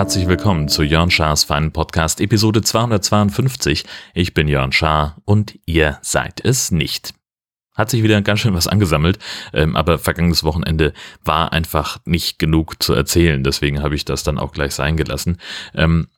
Herzlich willkommen zu Jörn Schars Feinen Podcast Episode 252. Ich bin Jörn Schaar und ihr seid es nicht. Hat sich wieder ganz schön was angesammelt, ähm, aber vergangenes Wochenende war einfach nicht genug zu erzählen, deswegen habe ich das dann auch gleich sein gelassen. Ähm,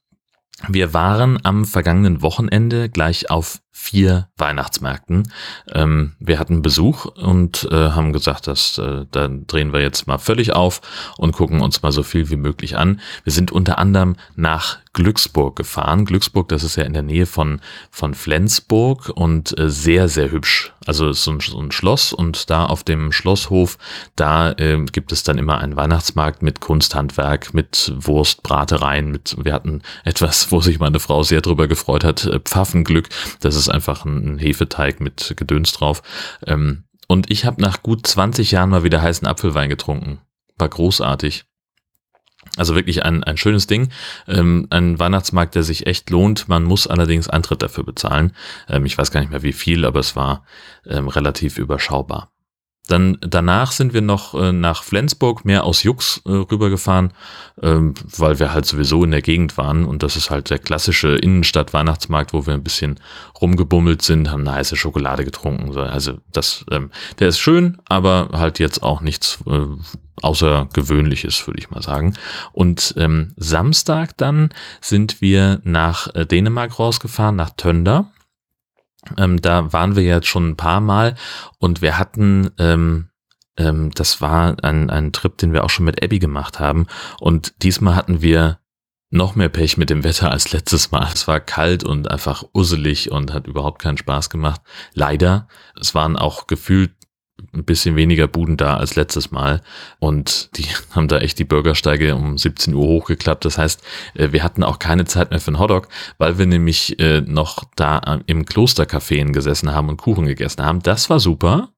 wir waren am vergangenen Wochenende gleich auf vier Weihnachtsmärkten. Ähm, wir hatten Besuch und äh, haben gesagt, dass äh, dann drehen wir jetzt mal völlig auf und gucken uns mal so viel wie möglich an. Wir sind unter anderem nach Glücksburg gefahren. Glücksburg, das ist ja in der Nähe von, von Flensburg und äh, sehr, sehr hübsch. Also ist so ein, so ein Schloss und da auf dem Schlosshof, da äh, gibt es dann immer einen Weihnachtsmarkt mit Kunsthandwerk, mit Wurstbratereien, mit, wir hatten etwas, wo sich meine Frau sehr drüber gefreut hat, äh, Pfaffenglück. Das ist einfach ein Hefeteig mit Gedöns drauf. Ähm, und ich habe nach gut 20 Jahren mal wieder heißen Apfelwein getrunken. War großartig. Also wirklich ein, ein schönes Ding. Ähm, ein Weihnachtsmarkt, der sich echt lohnt. Man muss allerdings Eintritt dafür bezahlen. Ähm, ich weiß gar nicht mehr wie viel, aber es war ähm, relativ überschaubar. Dann danach sind wir noch äh, nach Flensburg, mehr aus Jux äh, rübergefahren, ähm, weil wir halt sowieso in der Gegend waren und das ist halt der klassische Innenstadt-Weihnachtsmarkt, wo wir ein bisschen rumgebummelt sind, haben eine heiße Schokolade getrunken. Also das, ähm, der ist schön, aber halt jetzt auch nichts äh, Außergewöhnliches, würde ich mal sagen. Und ähm, Samstag dann sind wir nach äh, Dänemark rausgefahren, nach Tönder ähm, da waren wir jetzt schon ein paar Mal und wir hatten, ähm, ähm, das war ein, ein Trip, den wir auch schon mit Abby gemacht haben. Und diesmal hatten wir noch mehr Pech mit dem Wetter als letztes Mal. Es war kalt und einfach usselig und hat überhaupt keinen Spaß gemacht. Leider. Es waren auch gefühlt ein bisschen weniger Buden da als letztes Mal und die haben da echt die Bürgersteige um 17 Uhr hochgeklappt. Das heißt, äh, wir hatten auch keine Zeit mehr für einen Hotdog, weil wir nämlich äh, noch da im Klostercafé gesessen haben und Kuchen gegessen haben. Das war super.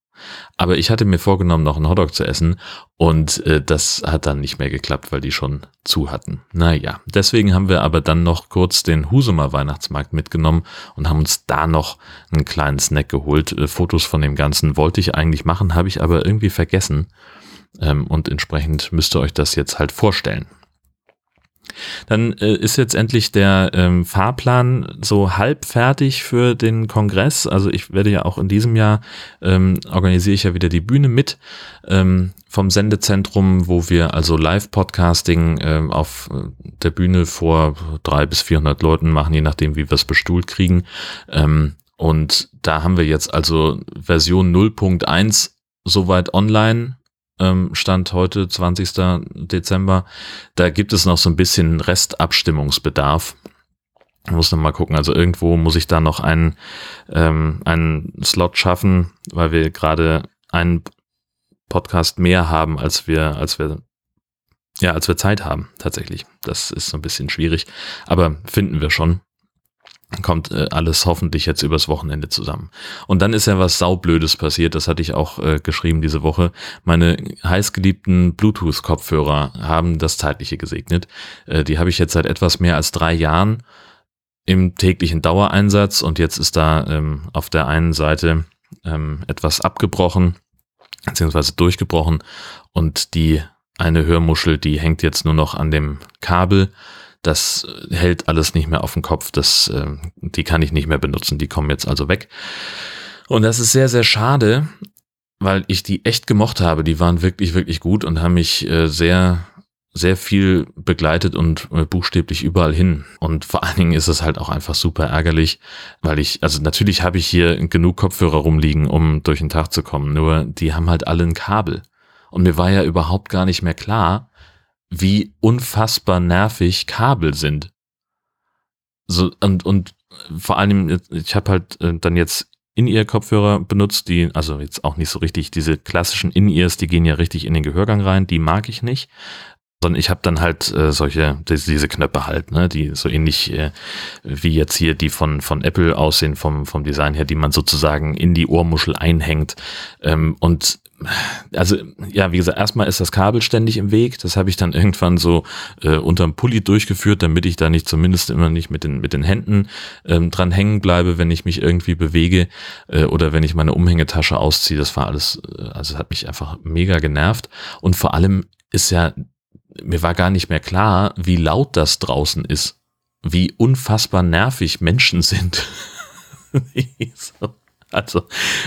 Aber ich hatte mir vorgenommen, noch einen Hotdog zu essen und äh, das hat dann nicht mehr geklappt, weil die schon zu hatten. Naja, deswegen haben wir aber dann noch kurz den Husumer Weihnachtsmarkt mitgenommen und haben uns da noch einen kleinen Snack geholt. Äh, Fotos von dem Ganzen wollte ich eigentlich machen, habe ich aber irgendwie vergessen. Ähm, und entsprechend müsst ihr euch das jetzt halt vorstellen. Dann äh, ist jetzt endlich der ähm, Fahrplan so halb fertig für den Kongress. Also ich werde ja auch in diesem Jahr ähm, organisiere ich ja wieder die Bühne mit ähm, vom Sendezentrum, wo wir also Live-Podcasting ähm, auf äh, der Bühne vor drei bis vierhundert Leuten machen, je nachdem, wie wir es bestuhlt kriegen. Ähm, und da haben wir jetzt also Version 0.1 soweit online Stand heute, 20. Dezember. Da gibt es noch so ein bisschen Restabstimmungsbedarf. Ich muss noch mal gucken. Also irgendwo muss ich da noch einen, ähm, einen Slot schaffen, weil wir gerade einen Podcast mehr haben, als wir, als wir, ja, als wir Zeit haben, tatsächlich. Das ist so ein bisschen schwierig. Aber finden wir schon kommt äh, alles hoffentlich jetzt übers Wochenende zusammen. Und dann ist ja was saublödes passiert, das hatte ich auch äh, geschrieben diese Woche. Meine heißgeliebten Bluetooth-Kopfhörer haben das Zeitliche gesegnet. Äh, die habe ich jetzt seit etwas mehr als drei Jahren im täglichen Dauereinsatz und jetzt ist da ähm, auf der einen Seite ähm, etwas abgebrochen, beziehungsweise durchgebrochen und die eine Hörmuschel, die hängt jetzt nur noch an dem Kabel das hält alles nicht mehr auf dem Kopf. Das, äh, die kann ich nicht mehr benutzen. Die kommen jetzt also weg. Und das ist sehr, sehr schade, weil ich die echt gemocht habe. Die waren wirklich, wirklich gut und haben mich äh, sehr, sehr viel begleitet und äh, buchstäblich überall hin. Und vor allen Dingen ist es halt auch einfach super ärgerlich, weil ich, also natürlich habe ich hier genug Kopfhörer rumliegen, um durch den Tag zu kommen. Nur die haben halt alle ein Kabel. Und mir war ja überhaupt gar nicht mehr klar, wie unfassbar nervig Kabel sind. So, und, und vor allem, ich habe halt äh, dann jetzt In-Ear-Kopfhörer benutzt, die, also jetzt auch nicht so richtig, diese klassischen In-Ears, die gehen ja richtig in den Gehörgang rein, die mag ich nicht. Sondern ich habe dann halt äh, solche, diese Knöpfe halt, ne, die so ähnlich äh, wie jetzt hier die von, von Apple aussehen, vom, vom Design her, die man sozusagen in die Ohrmuschel einhängt. Ähm, und also ja, wie gesagt, erstmal ist das Kabel ständig im Weg. Das habe ich dann irgendwann so äh, unterm Pulli durchgeführt, damit ich da nicht zumindest immer nicht mit den mit den Händen ähm, dran hängen bleibe, wenn ich mich irgendwie bewege äh, oder wenn ich meine Umhängetasche ausziehe. Das war alles, äh, also hat mich einfach mega genervt. Und vor allem ist ja mir war gar nicht mehr klar, wie laut das draußen ist, wie unfassbar nervig Menschen sind. so. Also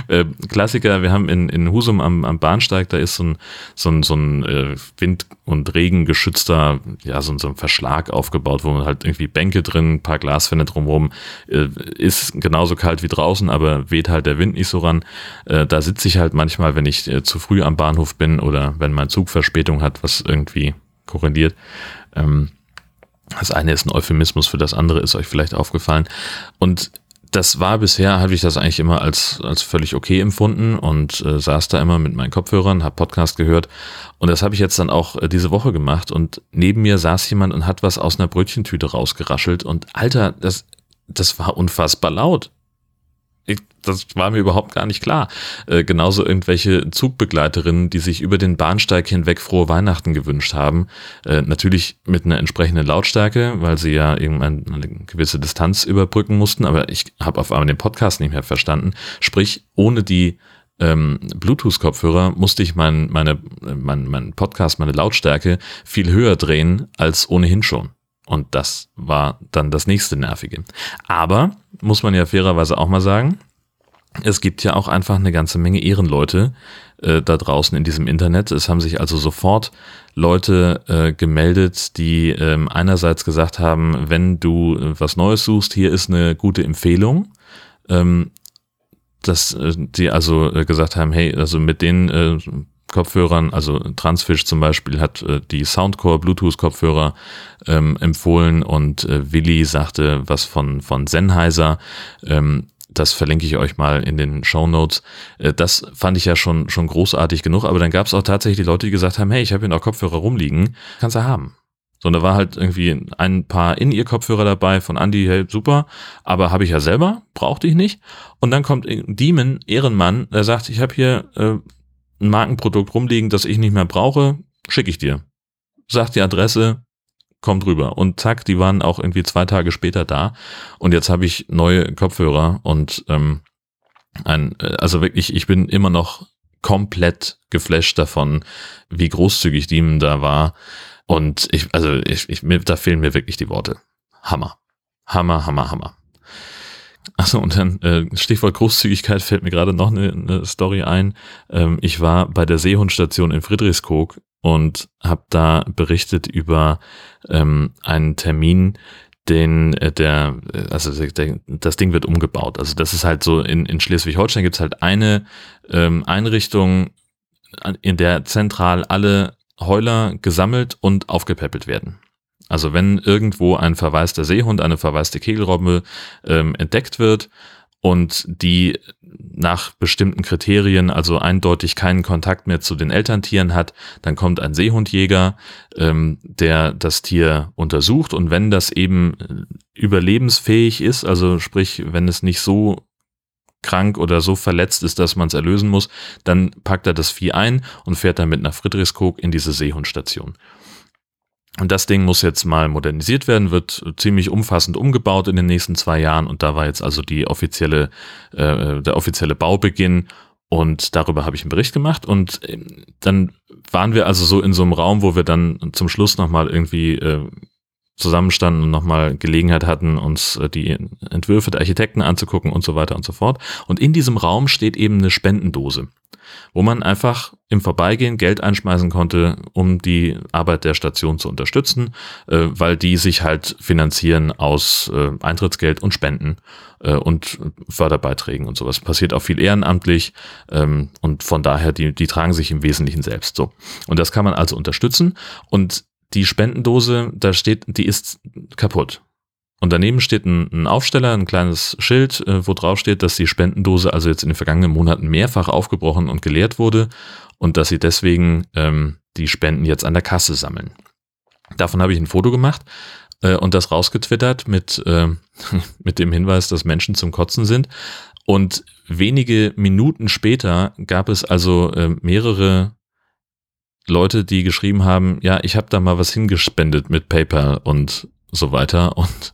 äh, Klassiker, wir haben in, in Husum am, am Bahnsteig, da ist so ein, so ein, so ein äh, Wind- und Regengeschützter, ja, so, so ein Verschlag aufgebaut, wo man halt irgendwie Bänke drin, ein paar Glaswände drumherum, äh, ist genauso kalt wie draußen, aber weht halt der Wind nicht so ran. Äh, da sitze ich halt manchmal, wenn ich äh, zu früh am Bahnhof bin oder wenn mein Zug Verspätung hat, was irgendwie korreliert. Ähm, das eine ist ein Euphemismus für das andere, ist euch vielleicht aufgefallen. Und das war bisher, habe ich das eigentlich immer als, als völlig okay empfunden und äh, saß da immer mit meinen Kopfhörern, habe Podcast gehört und das habe ich jetzt dann auch äh, diese Woche gemacht und neben mir saß jemand und hat was aus einer Brötchentüte rausgeraschelt und Alter, das, das war unfassbar laut ich, das war mir überhaupt gar nicht klar. Äh, genauso irgendwelche Zugbegleiterinnen, die sich über den Bahnsteig hinweg frohe Weihnachten gewünscht haben. Äh, natürlich mit einer entsprechenden Lautstärke, weil sie ja irgendwann eine gewisse Distanz überbrücken mussten. Aber ich habe auf einmal den Podcast nicht mehr verstanden. Sprich, ohne die ähm, Bluetooth-Kopfhörer musste ich mein, meine, mein, mein Podcast, meine Lautstärke viel höher drehen als ohnehin schon. Und das war dann das nächste Nervige. Aber, muss man ja fairerweise auch mal sagen, es gibt ja auch einfach eine ganze Menge Ehrenleute äh, da draußen in diesem Internet. Es haben sich also sofort Leute äh, gemeldet, die ähm, einerseits gesagt haben, wenn du äh, was Neues suchst, hier ist eine gute Empfehlung. Ähm, dass äh, die also äh, gesagt haben, hey, also mit den äh, Kopfhörern, also Transfish zum Beispiel hat äh, die Soundcore Bluetooth Kopfhörer ähm, empfohlen und äh, Willi sagte was von, von Sennheiser. Ähm, das verlinke ich euch mal in den Show Notes. Äh, das fand ich ja schon, schon großartig genug, aber dann gab es auch tatsächlich Leute, die gesagt haben, hey, ich habe hier noch Kopfhörer rumliegen, kannst du haben. So, da war halt irgendwie ein paar in ihr Kopfhörer dabei von Andy, hey, super, aber habe ich ja selber, brauchte ich nicht. Und dann kommt Demon, Ehrenmann, der sagt, ich habe hier äh, ein Markenprodukt rumliegen, das ich nicht mehr brauche, schicke ich dir. Sag die Adresse, kommt rüber. Und zack, die waren auch irgendwie zwei Tage später da. Und jetzt habe ich neue Kopfhörer und ähm, ein, äh, also wirklich, ich bin immer noch komplett geflasht davon, wie großzügig Diemen da war. Und ich, also ich, ich, da fehlen mir wirklich die Worte. Hammer. Hammer, Hammer, Hammer. Achso, und dann äh, Stichwort Großzügigkeit fällt mir gerade noch eine, eine Story ein. Ähm, ich war bei der Seehundstation in Friedrichskoog und habe da berichtet über ähm, einen Termin, den äh, der, äh, also der, das Ding wird umgebaut. Also das ist halt so, in, in Schleswig-Holstein gibt es halt eine ähm, Einrichtung, in der zentral alle Heuler gesammelt und aufgepäppelt werden. Also wenn irgendwo ein verwaister Seehund, eine verwaiste Kegelrobbe ähm, entdeckt wird und die nach bestimmten Kriterien also eindeutig keinen Kontakt mehr zu den Elterntieren hat, dann kommt ein Seehundjäger, ähm, der das Tier untersucht und wenn das eben äh, überlebensfähig ist, also sprich, wenn es nicht so krank oder so verletzt ist, dass man es erlösen muss, dann packt er das Vieh ein und fährt damit nach Friedrichskoog in diese Seehundstation. Und das Ding muss jetzt mal modernisiert werden, wird ziemlich umfassend umgebaut in den nächsten zwei Jahren. Und da war jetzt also die offizielle, äh, der offizielle Baubeginn. Und darüber habe ich einen Bericht gemacht. Und ähm, dann waren wir also so in so einem Raum, wo wir dann zum Schluss nochmal irgendwie äh, zusammenstanden und nochmal Gelegenheit hatten, uns äh, die Entwürfe der Architekten anzugucken und so weiter und so fort. Und in diesem Raum steht eben eine Spendendose, wo man einfach im Vorbeigehen Geld einschmeißen konnte, um die Arbeit der Station zu unterstützen, äh, weil die sich halt finanzieren aus äh, Eintrittsgeld und Spenden und Förderbeiträgen und sowas. Passiert auch viel ehrenamtlich ähm, und von daher, die, die tragen sich im Wesentlichen selbst so. Und das kann man also unterstützen und die Spendendose, da steht, die ist kaputt. Und daneben steht ein, ein Aufsteller, ein kleines Schild, äh, wo drauf steht, dass die Spendendose also jetzt in den vergangenen Monaten mehrfach aufgebrochen und geleert wurde und dass sie deswegen ähm, die Spenden jetzt an der Kasse sammeln. Davon habe ich ein Foto gemacht äh, und das rausgetwittert mit, äh, mit dem Hinweis, dass Menschen zum Kotzen sind. Und wenige Minuten später gab es also äh, mehrere Leute, die geschrieben haben, ja, ich habe da mal was hingespendet mit PayPal und so weiter. Und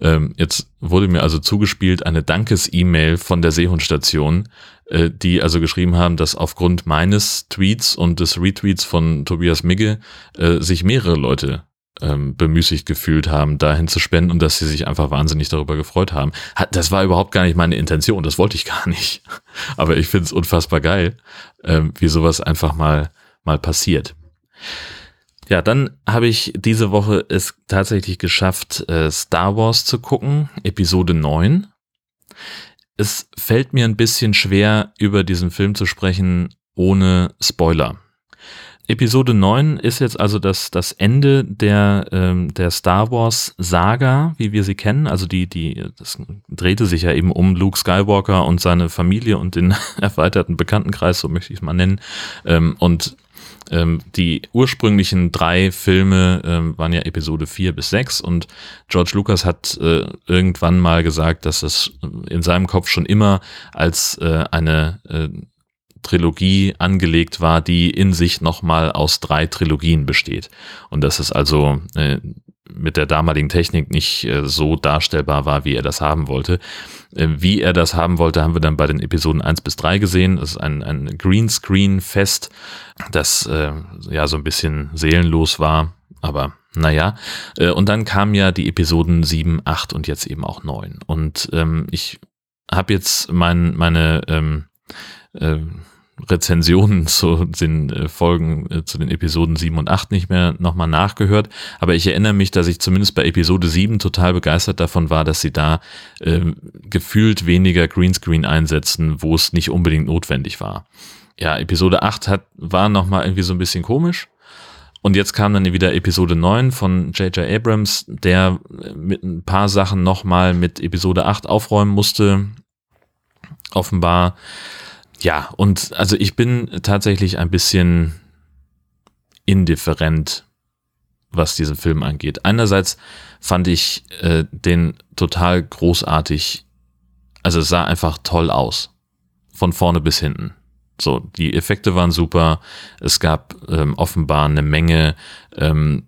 ähm, jetzt wurde mir also zugespielt eine Dankes-E-Mail von der Seehundstation, äh, die also geschrieben haben, dass aufgrund meines Tweets und des Retweets von Tobias Migge äh, sich mehrere Leute ähm, bemüßigt gefühlt haben, dahin zu spenden und dass sie sich einfach wahnsinnig darüber gefreut haben. Das war überhaupt gar nicht meine Intention, das wollte ich gar nicht. Aber ich finde es unfassbar geil, ähm, wie sowas einfach mal, mal passiert. Ja, dann habe ich diese Woche es tatsächlich geschafft, äh, Star Wars zu gucken, Episode 9. Es fällt mir ein bisschen schwer, über diesen Film zu sprechen, ohne Spoiler. Episode 9 ist jetzt also das, das Ende der, ähm, der Star Wars Saga, wie wir sie kennen. Also die, die, das drehte sich ja eben um Luke Skywalker und seine Familie und den erweiterten Bekanntenkreis, so möchte ich es mal nennen. Ähm, und ähm, die ursprünglichen drei Filme ähm, waren ja Episode 4 bis 6 und George Lucas hat äh, irgendwann mal gesagt, dass es in seinem Kopf schon immer als äh, eine äh, Trilogie angelegt war, die in sich nochmal aus drei Trilogien besteht. Und dass es also äh, mit der damaligen Technik nicht äh, so darstellbar war, wie er das haben wollte. Äh, wie er das haben wollte, haben wir dann bei den Episoden 1 bis 3 gesehen. Das ist ein, ein Greenscreen-Fest, das äh, ja so ein bisschen seelenlos war, aber naja, äh, und dann kamen ja die Episoden 7, 8 und jetzt eben auch 9. Und ähm, ich habe jetzt mein, meine ähm, äh, Rezensionen zu den äh, Folgen, äh, zu den Episoden 7 und 8 nicht mehr nochmal nachgehört. Aber ich erinnere mich, dass ich zumindest bei Episode 7 total begeistert davon war, dass sie da äh, gefühlt weniger Greenscreen einsetzen, wo es nicht unbedingt notwendig war. Ja, Episode 8 hat, war nochmal irgendwie so ein bisschen komisch. Und jetzt kam dann wieder Episode 9 von J.J. Abrams, der äh, mit ein paar Sachen nochmal mit Episode 8 aufräumen musste. Offenbar ja, und also ich bin tatsächlich ein bisschen indifferent, was diesen Film angeht. Einerseits fand ich äh, den total großartig, also es sah einfach toll aus, von vorne bis hinten. So, die Effekte waren super. Es gab ähm, offenbar eine Menge, ähm,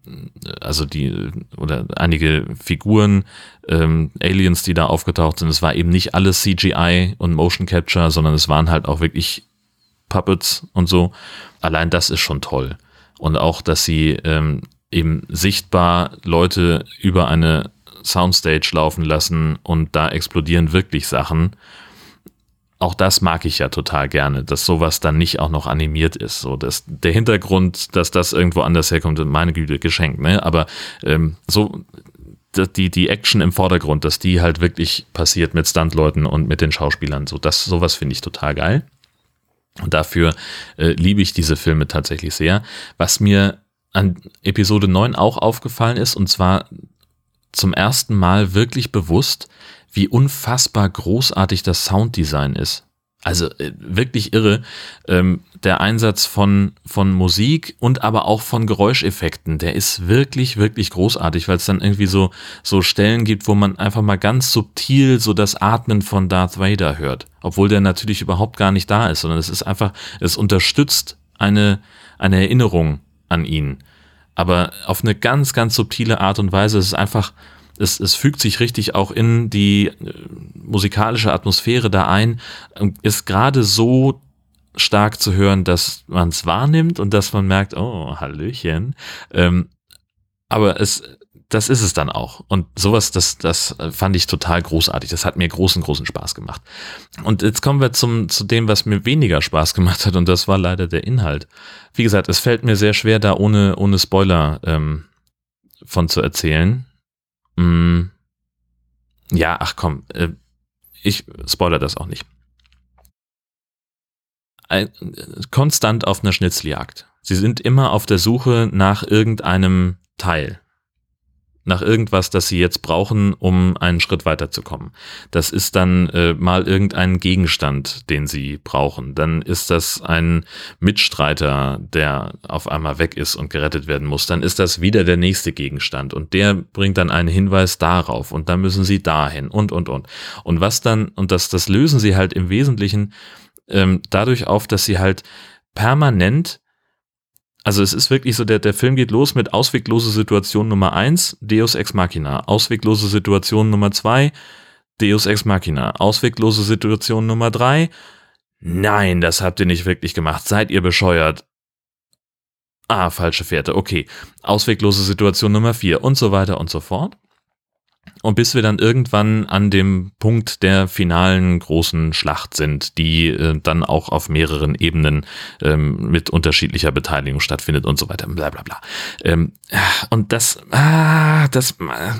also die oder einige Figuren, ähm, Aliens, die da aufgetaucht sind. Es war eben nicht alles CGI und Motion Capture, sondern es waren halt auch wirklich Puppets und so. Allein das ist schon toll. Und auch, dass sie ähm, eben sichtbar Leute über eine Soundstage laufen lassen und da explodieren wirklich Sachen auch das mag ich ja total gerne, dass sowas dann nicht auch noch animiert ist. So, dass der Hintergrund, dass das irgendwo anders herkommt, meine Güte, geschenkt, ne? Aber ähm, so die, die Action im Vordergrund, dass die halt wirklich passiert mit Stuntleuten und mit den Schauspielern. So, das, sowas finde ich total geil. Und dafür äh, liebe ich diese Filme tatsächlich sehr. Was mir an Episode 9 auch aufgefallen ist, und zwar zum ersten Mal wirklich bewusst, wie unfassbar großartig das Sounddesign ist. Also äh, wirklich irre. Ähm, der Einsatz von, von Musik und aber auch von Geräuscheffekten, der ist wirklich, wirklich großartig, weil es dann irgendwie so, so Stellen gibt, wo man einfach mal ganz subtil so das Atmen von Darth Vader hört. Obwohl der natürlich überhaupt gar nicht da ist, sondern es ist einfach, es unterstützt eine, eine Erinnerung an ihn. Aber auf eine ganz, ganz subtile Art und Weise. Es ist einfach, es, es fügt sich richtig auch in die äh, musikalische Atmosphäre da ein, ist gerade so stark zu hören, dass man es wahrnimmt und dass man merkt, oh, Hallöchen. Ähm, aber es, das ist es dann auch. Und sowas, das, das fand ich total großartig. Das hat mir großen, großen Spaß gemacht. Und jetzt kommen wir zum, zu dem, was mir weniger Spaß gemacht hat, und das war leider der Inhalt. Wie gesagt, es fällt mir sehr schwer, da ohne, ohne Spoiler ähm, von zu erzählen. Mm, ja, ach komm, äh, ich spoiler das auch nicht. Ein, konstant auf einer Schnitzeljagd. Sie sind immer auf der Suche nach irgendeinem Teil. Nach irgendwas, das sie jetzt brauchen, um einen Schritt weiterzukommen. Das ist dann äh, mal irgendein Gegenstand, den sie brauchen. Dann ist das ein Mitstreiter, der auf einmal weg ist und gerettet werden muss. Dann ist das wieder der nächste Gegenstand und der bringt dann einen Hinweis darauf und dann müssen sie dahin und und und. Und was dann, und das, das lösen sie halt im Wesentlichen ähm, dadurch auf, dass sie halt permanent also es ist wirklich so, der, der Film geht los mit ausweglose Situation Nummer eins, Deus Ex Machina. Ausweglose Situation Nummer zwei, Deus Ex Machina. Ausweglose Situation Nummer drei, nein, das habt ihr nicht wirklich gemacht. Seid ihr bescheuert? Ah, falsche Fährte, okay. Ausweglose Situation Nummer vier und so weiter und so fort. Und bis wir dann irgendwann an dem Punkt der finalen großen Schlacht sind, die äh, dann auch auf mehreren Ebenen ähm, mit unterschiedlicher Beteiligung stattfindet und so weiter, bla bla bla. Ähm, und das, ah, das, äh,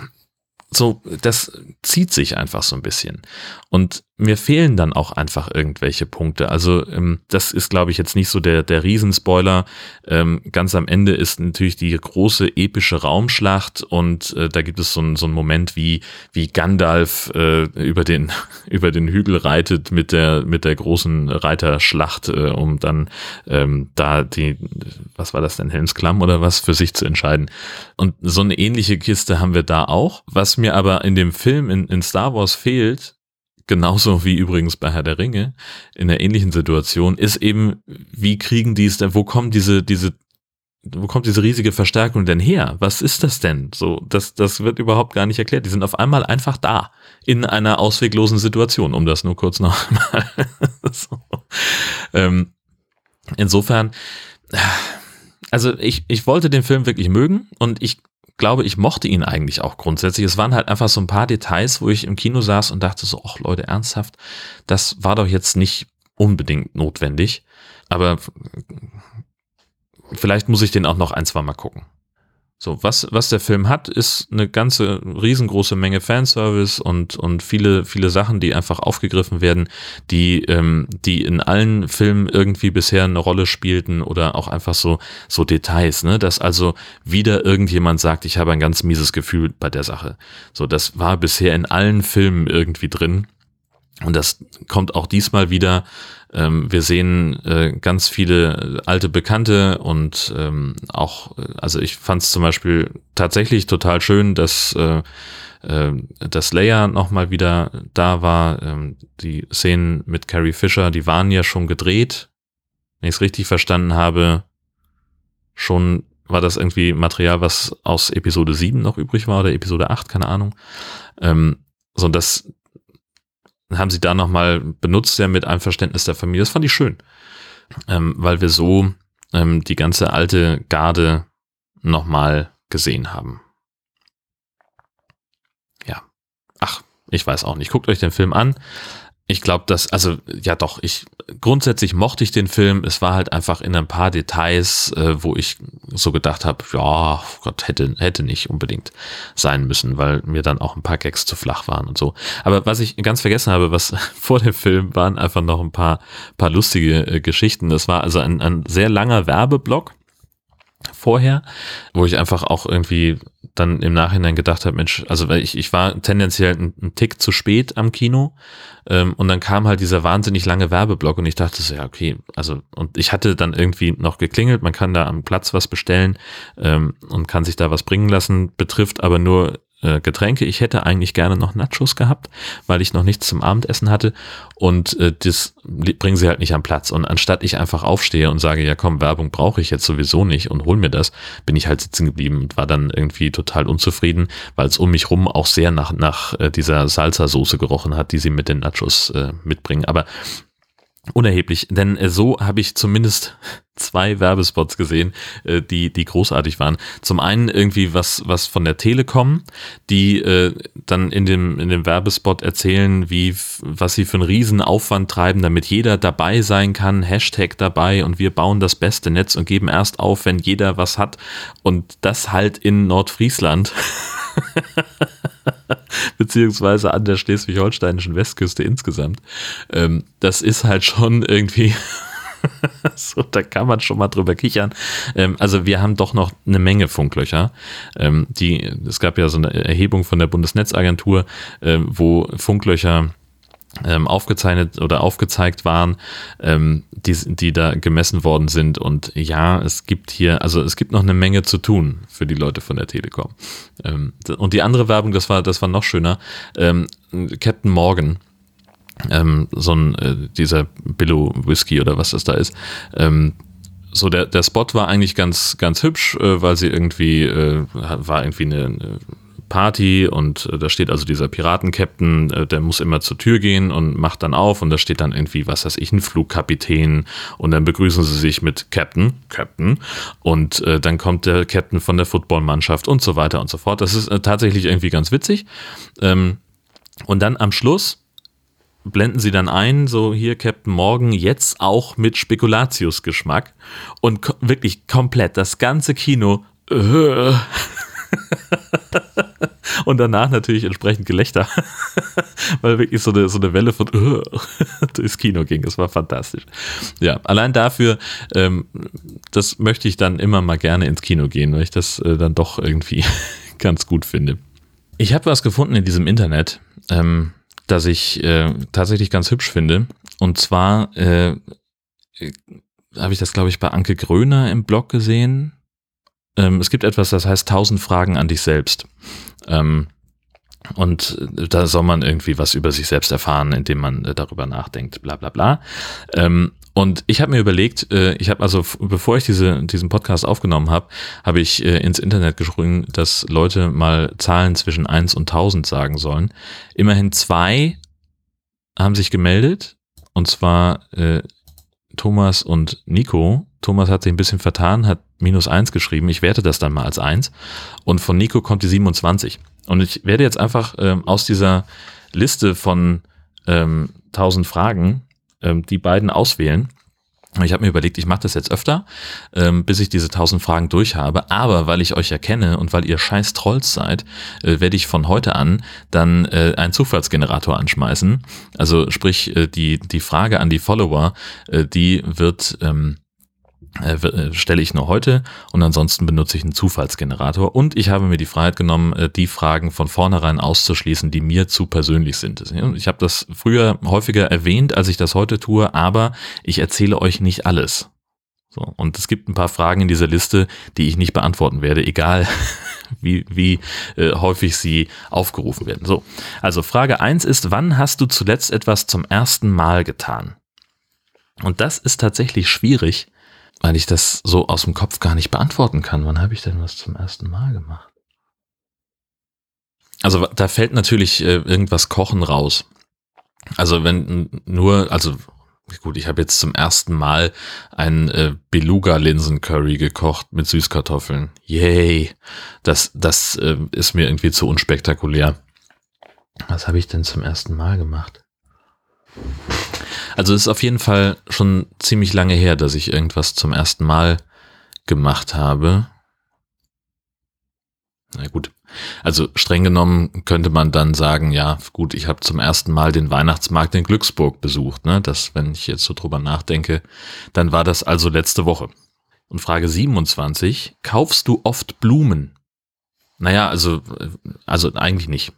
so, das zieht sich einfach so ein bisschen. Und mir fehlen dann auch einfach irgendwelche Punkte. Also ähm, das ist, glaube ich, jetzt nicht so der, der Riesenspoiler. Ähm, ganz am Ende ist natürlich die große epische Raumschlacht und äh, da gibt es so, ein, so einen Moment, wie, wie Gandalf äh, über, den, über den Hügel reitet mit der, mit der großen Reiterschlacht, äh, um dann ähm, da die, was war das denn, Helmsklamm oder was, für sich zu entscheiden. Und so eine ähnliche Kiste haben wir da auch. Was mir aber in dem Film in, in Star Wars fehlt, genauso wie übrigens bei Herr der Ringe in einer ähnlichen Situation, ist eben, wie kriegen die es denn, wo kommen diese, diese, wo kommt diese riesige Verstärkung denn her? Was ist das denn? So, das, das wird überhaupt gar nicht erklärt. Die sind auf einmal einfach da in einer ausweglosen Situation, um das nur kurz noch mal. so. ähm, insofern, also ich, ich wollte den Film wirklich mögen und ich glaube, ich mochte ihn eigentlich auch grundsätzlich. Es waren halt einfach so ein paar Details, wo ich im Kino saß und dachte so, ach Leute, ernsthaft, das war doch jetzt nicht unbedingt notwendig. Aber vielleicht muss ich den auch noch ein, zwei Mal gucken. So, was, was der Film hat, ist eine ganze riesengroße Menge Fanservice und, und viele, viele Sachen, die einfach aufgegriffen werden, die, ähm, die in allen Filmen irgendwie bisher eine Rolle spielten oder auch einfach so, so Details, ne, dass also wieder irgendjemand sagt, ich habe ein ganz mieses Gefühl bei der Sache. So, das war bisher in allen Filmen irgendwie drin. Und das kommt auch diesmal wieder ähm, wir sehen äh, ganz viele alte Bekannte und ähm, auch, also ich fand es zum Beispiel tatsächlich total schön, dass äh, äh, dass Leia nochmal wieder da war. Ähm, die Szenen mit Carrie Fisher, die waren ja schon gedreht. Wenn ich es richtig verstanden habe, schon war das irgendwie Material, was aus Episode 7 noch übrig war oder Episode 8, keine Ahnung. Ähm, so, das, haben sie da nochmal benutzt, ja, mit Einverständnis der Familie. Das fand ich schön, ähm, weil wir so ähm, die ganze alte Garde nochmal gesehen haben. Ja. Ach, ich weiß auch nicht. Guckt euch den Film an ich glaube, dass, also ja doch, ich grundsätzlich mochte ich den Film. Es war halt einfach in ein paar Details, äh, wo ich so gedacht habe, ja, Gott, hätte, hätte nicht unbedingt sein müssen, weil mir dann auch ein paar Gags zu flach waren und so. Aber was ich ganz vergessen habe, was vor dem Film waren einfach noch ein paar, paar lustige äh, Geschichten. Das war also ein, ein sehr langer Werbeblock vorher, wo ich einfach auch irgendwie dann im Nachhinein gedacht habe, Mensch, also ich, ich war tendenziell ein, ein Tick zu spät am Kino ähm, und dann kam halt dieser wahnsinnig lange Werbeblock und ich dachte so, ja, okay, also und ich hatte dann irgendwie noch geklingelt, man kann da am Platz was bestellen ähm, und kann sich da was bringen lassen, betrifft aber nur äh, Getränke. Ich hätte eigentlich gerne noch Nachos gehabt, weil ich noch nichts zum Abendessen hatte und äh, das bringen sie halt nicht am Platz. Und anstatt ich einfach aufstehe und sage, ja komm, Werbung brauche ich jetzt sowieso nicht und hol mir das, bin ich halt sitzen geblieben und war dann irgendwie total unzufrieden, weil es um mich rum auch sehr nach, nach äh, dieser Salsa-Soße gerochen hat, die sie mit den Nachos äh, mitbringen. Aber unerheblich, denn äh, so habe ich zumindest zwei Werbespots gesehen, äh, die die großartig waren. Zum einen irgendwie was was von der Telekom, die äh, dann in dem in dem Werbespot erzählen, wie was sie für einen riesen Aufwand treiben, damit jeder dabei sein kann, Hashtag dabei und wir bauen das beste Netz und geben erst auf, wenn jeder was hat und das halt in Nordfriesland. beziehungsweise an der schleswig-holsteinischen Westküste insgesamt. Ähm, das ist halt schon irgendwie so, da kann man schon mal drüber kichern. Ähm, also wir haben doch noch eine Menge Funklöcher. Ähm, die, es gab ja so eine Erhebung von der Bundesnetzagentur, äh, wo Funklöcher ähm, aufgezeichnet oder aufgezeigt waren, ähm, die, die da gemessen worden sind. Und ja, es gibt hier, also es gibt noch eine Menge zu tun für die Leute von der Telekom. Ähm, und die andere Werbung, das war, das war noch schöner. Ähm, Captain Morgan, ähm, so ein, äh, dieser Billow Whisky oder was das da ist, ähm, so der, der Spot war eigentlich ganz, ganz hübsch, äh, weil sie irgendwie, äh, war irgendwie eine Party und äh, da steht also dieser Piratenkapitän, äh, der muss immer zur Tür gehen und macht dann auf und da steht dann irgendwie, was weiß ich, ein Flugkapitän und dann begrüßen sie sich mit Captain, Captain und äh, dann kommt der Captain von der Footballmannschaft und so weiter und so fort. Das ist äh, tatsächlich irgendwie ganz witzig. Ähm, und dann am Schluss blenden sie dann ein, so hier Captain Morgan, jetzt auch mit Spekulatius-Geschmack und ko wirklich komplett das ganze Kino. Äh, und danach natürlich entsprechend Gelächter, weil wirklich so eine, so eine Welle von durchs Kino ging. Es war fantastisch. Ja, allein dafür, ähm, das möchte ich dann immer mal gerne ins Kino gehen, weil ich das äh, dann doch irgendwie ganz gut finde. Ich habe was gefunden in diesem Internet, ähm, das ich äh, tatsächlich ganz hübsch finde. Und zwar äh, habe ich das, glaube ich, bei Anke Gröner im Blog gesehen ähm, es gibt etwas, das heißt 1000 Fragen an dich selbst. Ähm, und da soll man irgendwie was über sich selbst erfahren, indem man äh, darüber nachdenkt, bla bla bla. Ähm, und ich habe mir überlegt, äh, ich habe also, bevor ich diese, diesen Podcast aufgenommen habe, habe ich äh, ins Internet geschrieben, dass Leute mal Zahlen zwischen 1 und 1000 sagen sollen. Immerhin zwei haben sich gemeldet, und zwar äh, Thomas und Nico. Thomas hat sich ein bisschen vertan, hat minus eins geschrieben. Ich werte das dann mal als eins. Und von Nico kommt die 27. Und ich werde jetzt einfach ähm, aus dieser Liste von ähm, 1000 Fragen ähm, die beiden auswählen ich habe mir überlegt, ich mache das jetzt öfter, ähm, bis ich diese tausend Fragen durch habe. Aber weil ich euch erkenne und weil ihr scheiß Trolls seid, äh, werde ich von heute an dann äh, einen Zufallsgenerator anschmeißen. Also sprich, äh, die, die Frage an die Follower, äh, die wird ähm, äh, äh, stelle ich nur heute und ansonsten benutze ich einen Zufallsgenerator und ich habe mir die Freiheit genommen, äh, die Fragen von vornherein auszuschließen, die mir zu persönlich sind. Ich habe das früher häufiger erwähnt, als ich das heute tue, aber ich erzähle euch nicht alles. So, und es gibt ein paar Fragen in dieser Liste, die ich nicht beantworten werde, egal wie, wie äh, häufig sie aufgerufen werden. So, also Frage eins ist, wann hast du zuletzt etwas zum ersten Mal getan? Und das ist tatsächlich schwierig, weil ich das so aus dem Kopf gar nicht beantworten kann. Wann habe ich denn was zum ersten Mal gemacht? Also da fällt natürlich äh, irgendwas Kochen raus. Also wenn nur, also gut, ich habe jetzt zum ersten Mal ein äh, Beluga-Linsen-Curry gekocht mit Süßkartoffeln. Yay! Das, das äh, ist mir irgendwie zu unspektakulär. Was habe ich denn zum ersten Mal gemacht? Also ist auf jeden Fall schon ziemlich lange her, dass ich irgendwas zum ersten Mal gemacht habe. Na gut. Also streng genommen könnte man dann sagen, ja, gut, ich habe zum ersten Mal den Weihnachtsmarkt in Glücksburg besucht. Ne? Das, wenn ich jetzt so drüber nachdenke, dann war das also letzte Woche. Und Frage 27, kaufst du oft Blumen? Naja, also, also eigentlich nicht.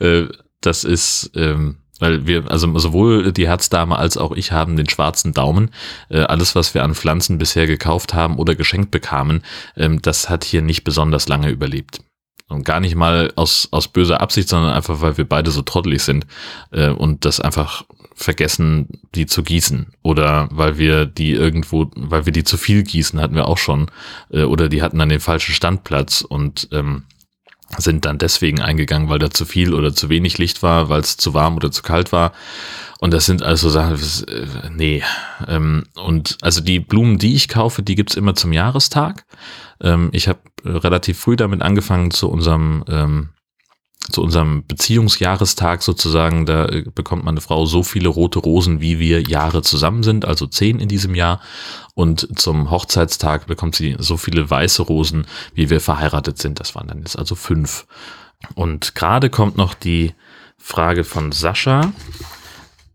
Das ist, ähm, weil wir, also sowohl die Herzdame als auch ich haben den schwarzen Daumen. Äh, alles, was wir an Pflanzen bisher gekauft haben oder geschenkt bekamen, ähm, das hat hier nicht besonders lange überlebt. Und gar nicht mal aus, aus böser Absicht, sondern einfach, weil wir beide so trottelig sind äh, und das einfach vergessen, die zu gießen. Oder weil wir die irgendwo, weil wir die zu viel gießen, hatten wir auch schon. Äh, oder die hatten dann den falschen Standplatz und ähm, sind dann deswegen eingegangen, weil da zu viel oder zu wenig Licht war, weil es zu warm oder zu kalt war. Und das sind also Sachen, äh, nee. Ähm, und also die Blumen, die ich kaufe, die gibt's immer zum Jahrestag. Ähm, ich habe relativ früh damit angefangen zu unserem ähm, zu unserem Beziehungsjahrestag sozusagen, da äh, bekommt meine Frau so viele rote Rosen, wie wir Jahre zusammen sind, also zehn in diesem Jahr. Und zum Hochzeitstag bekommt sie so viele weiße Rosen, wie wir verheiratet sind. Das waren dann jetzt also fünf. Und gerade kommt noch die Frage von Sascha.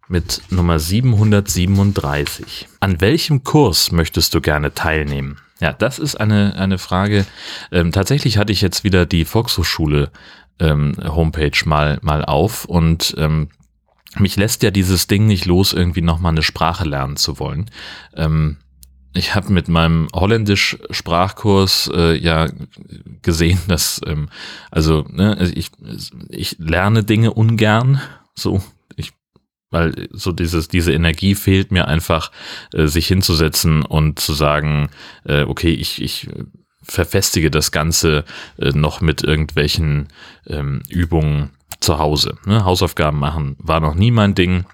mit Nummer 737. An welchem Kurs möchtest du gerne teilnehmen? Ja, das ist eine, eine Frage. Ähm, tatsächlich hatte ich jetzt wieder die Volkshochschule ähm, Homepage mal, mal auf und ähm, mich lässt ja dieses Ding nicht los, irgendwie nochmal eine Sprache lernen zu wollen. Ähm, ich habe mit meinem Holländisch-Sprachkurs äh, ja gesehen, dass ähm, also ne, ich, ich lerne Dinge ungern, so ich weil so dieses diese Energie fehlt mir einfach, äh, sich hinzusetzen und zu sagen, äh, okay, ich ich verfestige das Ganze äh, noch mit irgendwelchen ähm, Übungen zu Hause. Ne? Hausaufgaben machen war noch nie mein Ding.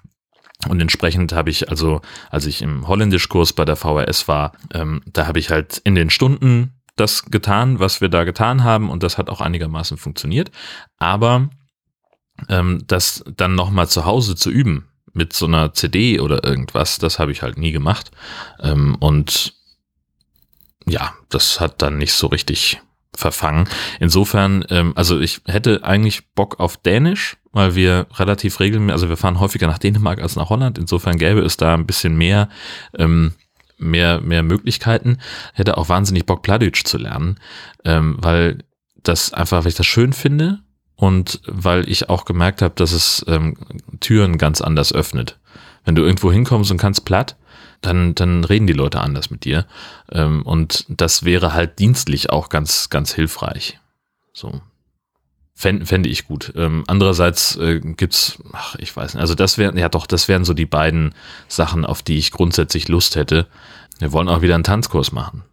Und entsprechend habe ich also, als ich im Holländischkurs bei der VHS war, ähm, da habe ich halt in den Stunden das getan, was wir da getan haben und das hat auch einigermaßen funktioniert. Aber ähm, das dann nochmal zu Hause zu üben mit so einer CD oder irgendwas, das habe ich halt nie gemacht. Ähm, und ja, das hat dann nicht so richtig verfangen. Insofern, ähm, also ich hätte eigentlich Bock auf Dänisch, weil wir relativ regelmäßig, also wir fahren häufiger nach Dänemark als nach Holland. Insofern gäbe es da ein bisschen mehr, ähm, mehr, mehr Möglichkeiten. Hätte auch wahnsinnig Bock, Pladütsch zu lernen, ähm, weil das einfach, weil ich das schön finde und weil ich auch gemerkt habe, dass es ähm, Türen ganz anders öffnet. Wenn du irgendwo hinkommst und kannst platt, dann, dann reden die Leute anders mit dir. Ähm, und das wäre halt dienstlich auch ganz, ganz hilfreich. So. Fände fänd ich gut. Ähm, andererseits äh, gibt's, ach, ich weiß nicht, also das wären, ja doch, das wären so die beiden Sachen, auf die ich grundsätzlich Lust hätte. Wir wollen auch wieder einen Tanzkurs machen.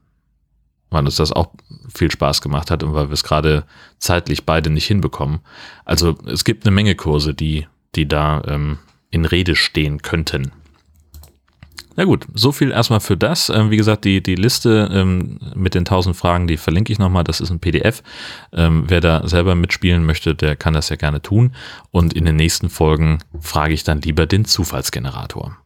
Weil uns das auch viel Spaß gemacht hat und weil wir es gerade zeitlich beide nicht hinbekommen. Also es gibt eine Menge Kurse, die, die da ähm, in Rede stehen könnten. Na gut, so viel erstmal für das. Ähm, wie gesagt, die, die Liste ähm, mit den 1000 Fragen, die verlinke ich nochmal. Das ist ein PDF. Ähm, wer da selber mitspielen möchte, der kann das ja gerne tun. Und in den nächsten Folgen frage ich dann lieber den Zufallsgenerator.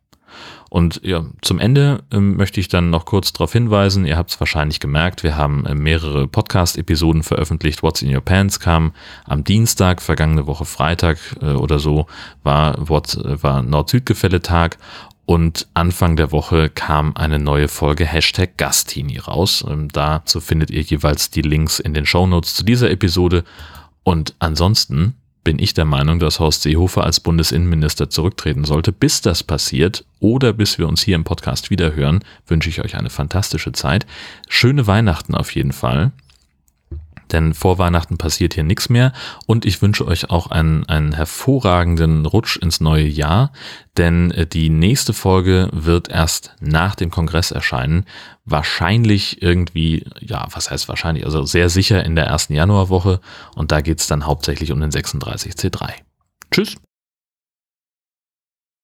Und ja, zum Ende ähm, möchte ich dann noch kurz darauf hinweisen, ihr habt es wahrscheinlich gemerkt, wir haben äh, mehrere Podcast-Episoden veröffentlicht. What's in Your Pants kam am Dienstag, vergangene Woche Freitag äh, oder so, war, What, äh, war Nord-Süd-Gefälle-Tag und Anfang der Woche kam eine neue Folge Hashtag Gastini raus. Ähm, dazu findet ihr jeweils die Links in den Shownotes zu dieser Episode. Und ansonsten bin ich der Meinung, dass Horst Seehofer als Bundesinnenminister zurücktreten sollte. Bis das passiert oder bis wir uns hier im Podcast wiederhören, wünsche ich euch eine fantastische Zeit. Schöne Weihnachten auf jeden Fall denn vor Weihnachten passiert hier nichts mehr und ich wünsche euch auch einen, einen hervorragenden Rutsch ins neue Jahr, denn äh, die nächste Folge wird erst nach dem Kongress erscheinen, wahrscheinlich irgendwie, ja, was heißt wahrscheinlich, also sehr sicher in der ersten Januarwoche und da geht's dann hauptsächlich um den 36C3. Tschüss!